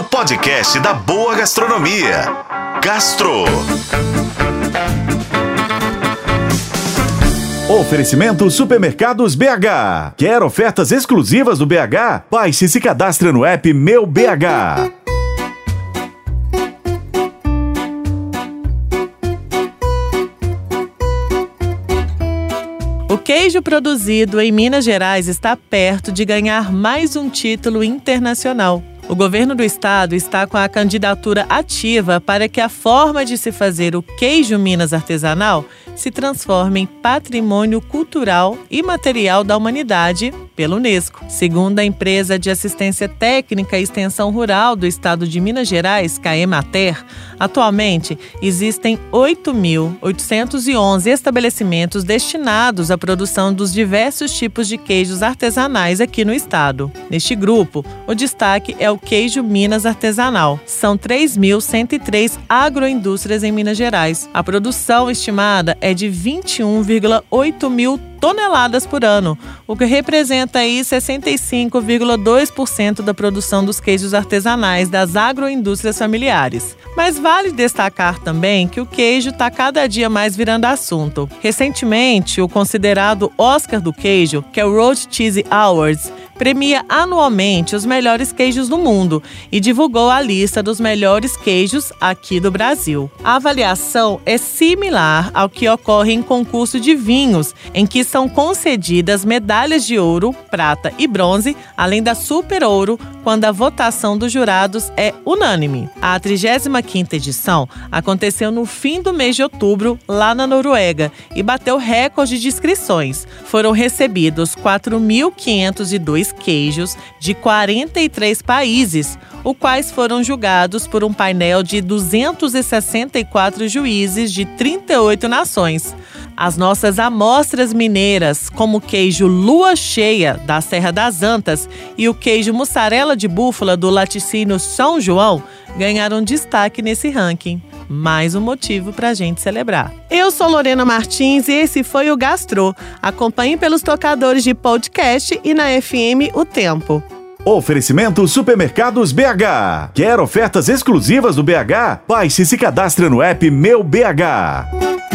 o podcast da boa gastronomia. Gastro. Oferecimento Supermercados BH. Quer ofertas exclusivas do BH? Baixe e se cadastre no app Meu BH. O queijo produzido em Minas Gerais está perto de ganhar mais um título internacional. O governo do estado está com a candidatura ativa para que a forma de se fazer o queijo Minas artesanal se transforme em patrimônio cultural e material da humanidade pela Unesco. Segundo a empresa de assistência técnica e extensão rural do estado de Minas Gerais, Caemater, atualmente existem 8.811 estabelecimentos destinados à produção dos diversos tipos de queijos artesanais aqui no estado. Neste grupo, o destaque é o queijo Minas artesanal. São 3.103 agroindústrias em Minas Gerais. A produção estimada é de 21,8 mil toneladas por ano, o que representa aí 65,2% da produção dos queijos artesanais das agroindústrias familiares. Mas vale destacar também que o queijo está cada dia mais virando assunto. Recentemente, o considerado Oscar do queijo, que é o Road Cheese Awards, premia anualmente os melhores queijos do mundo e divulgou a lista dos melhores queijos aqui do Brasil. A avaliação é similar ao que ocorre em concurso de vinhos, em que são concedidas medalhas de ouro, prata e bronze, além da super ouro, quando a votação dos jurados é unânime. A 35ª edição aconteceu no fim do mês de outubro, lá na Noruega, e bateu recorde de inscrições. Foram recebidos 4.502 queijos de 43 países, os quais foram julgados por um painel de 264 juízes de 38 nações. As nossas amostras mineiras, como o queijo Lua Cheia, da Serra das Antas, e o queijo mussarela de búfala do laticínio São João, ganharam destaque nesse ranking. Mais um motivo para a gente celebrar. Eu sou Lorena Martins e esse foi o Gastro. Acompanhe pelos tocadores de podcast e na FM O Tempo. Oferecimento Supermercados BH. Quer ofertas exclusivas do BH? Baixe e se cadastre no app Meu BH.